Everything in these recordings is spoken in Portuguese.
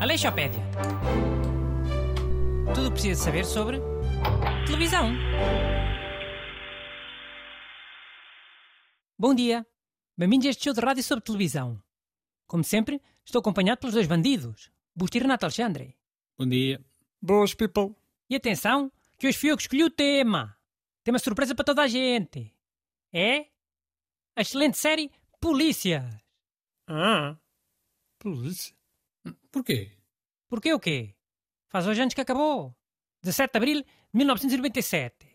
Aleixopédia. Tudo o que precisa saber sobre televisão. Bom dia. Bem-vindos a este show de rádio sobre televisão. Como sempre, estou acompanhado pelos dois bandidos, Busto e Renato Alexandre. Bom dia. Boas, people. E atenção, que hoje fui eu que escolhi o tema. Tem uma surpresa para toda a gente. É a excelente série Polícias. Ah, polícia. Porquê? Porquê o quê? Faz hoje anos que acabou. 17 de abril de 1997.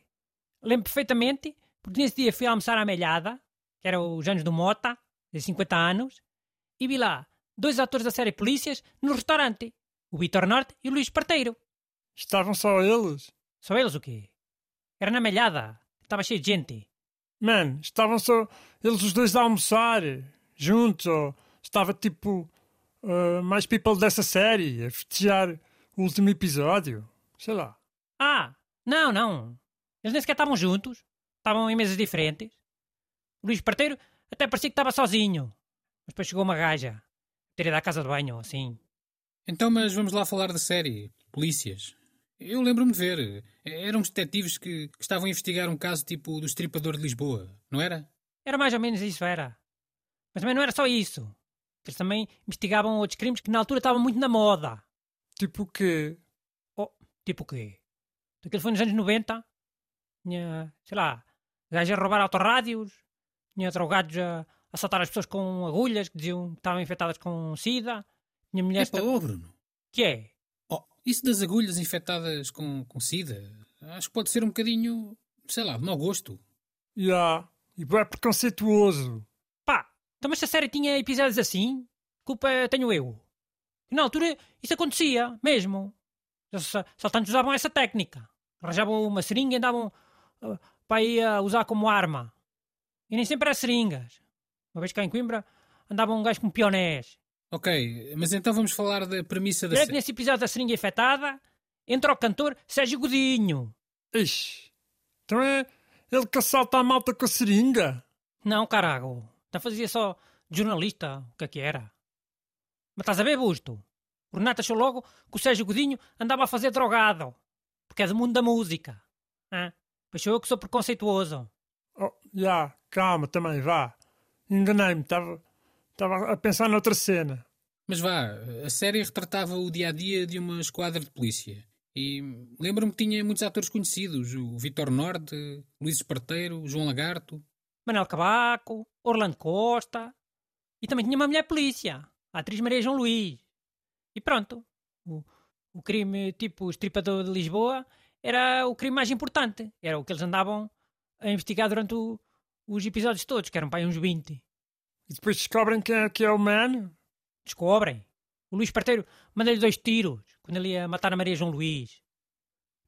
Lembro perfeitamente, porque nesse dia fui almoçar à Melhada, que era os anos do Mota, de 50 anos, e vi lá dois atores da série Polícias no restaurante. O Vitor Norte e o Luís Parteiro. Estavam só eles? Só eles o quê? Era na Melhada. Estava cheio de gente. Man, estavam só eles os dois a almoçar, juntos, ou estava tipo uh, mais people dessa série a festejar o último episódio. Sei lá. Ah, não, não. Eles nem sequer estavam juntos. Estavam em mesas diferentes. O Luís Parteiro até parecia que estava sozinho. Mas depois chegou uma gaja. Ter ido à casa de banho, assim. Então, mas vamos lá falar da série. Polícias. Eu lembro-me de ver. Eram detetives que, que estavam a investigar um caso tipo do estripador de Lisboa, não era? Era mais ou menos isso, era. Mas também não era só isso. Eles também investigavam outros crimes que na altura estavam muito na moda. Tipo que. Oh, tipo o quê? Aquilo foi nos anos 90. Tinha, sei lá, gajos a roubar autorrádios. Tinha drogados a assaltar as pessoas com agulhas que diziam que estavam infectadas com sida. Tinha É mulheres... para oh, Bruno. Que é? Isso das agulhas infectadas com, com sida, acho que pode ser um bocadinho, sei lá, de mau gosto. Ya. Yeah. E é preconceituoso. Pá, então mas se a série tinha episódios assim, culpa tenho eu. Na altura isso acontecia, mesmo. Os assaltantes usavam essa técnica. Arranjavam uma seringa e andavam uh, para ir a usar como arma. E nem sempre era seringas. Uma vez cá em Coimbra andava um gajo com pionés. Ok, mas então vamos falar da premissa da série. nesse episódio da seringa infectada, entra o cantor Sérgio Godinho. Ixi. Então é ele que assalta a malta com a seringa? Não, carago. Já fazia só de jornalista, o que é que era? Mas estás a ver, Busto? O Renato achou logo que o Sérgio Godinho andava a fazer drogado. Porque é do mundo da música. Ah, pois sou eu que sou preconceituoso. Oh, já, yeah. calma também, vá. Enganei-me, estava estava a pensar noutra cena. Mas vá, a série retratava o dia a dia de uma esquadra de polícia. E lembro-me que tinha muitos atores conhecidos: o Vitor Norte, Luís Esparteiro, João Lagarto. Manel Cabaco, Orlando Costa. E também tinha uma mulher polícia, a atriz Maria João Luís. E pronto. O, o crime tipo estripador de Lisboa era o crime mais importante. Era o que eles andavam a investigar durante o, os episódios todos, que eram para aí uns 20. E depois descobrem quem é que é o man? Descobrem. O Luís Parteiro manda-lhe dois tiros quando ele ia matar a Maria João Luís.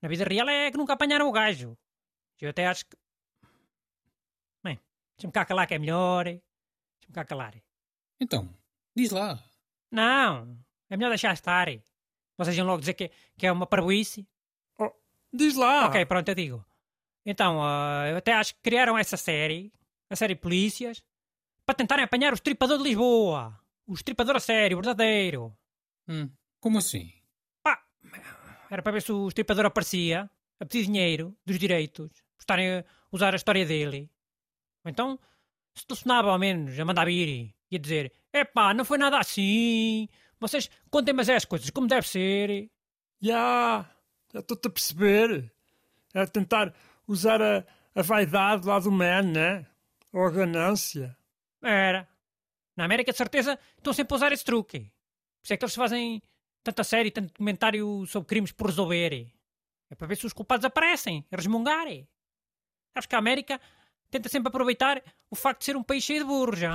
Na vida real é que nunca apanharam o gajo. Eu até acho que. Bem, deixa-me cá calar que é melhor. Deixa-me cá calar. Então, diz lá. Não, é melhor deixar estar. Vocês iam logo dizer que, que é uma parboice. Oh, diz lá. Ok, pronto, eu digo. Então, uh, eu até acho que criaram essa série, a série Polícias, para tentarem apanhar o estripador de Lisboa. O estripador a sério, verdadeiro. Hum, como assim? Pá, era para ver se o estripador aparecia a pedir dinheiro dos direitos, por estarem a usar a história dele. Ou então, se telefonava ao menos a mandar vir e a dizer: Epá, não foi nada assim. Vocês contem mas as coisas como deve ser. Já, já estou-te a perceber. É tentar usar a, a vaidade lá do man, né? Ou a ganância. Era. Na América, de certeza, estão sempre a usar esse truque. Por isso é que eles fazem tanta série, tanto documentário sobre crimes por resolver. É para ver se os culpados aparecem, a resmungar. Acho que a América tenta sempre aproveitar o facto de ser um país cheio de burros, já.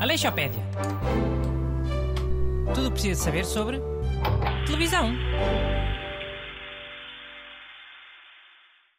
Aleixopédia. Tudo o que precisa saber sobre televisão.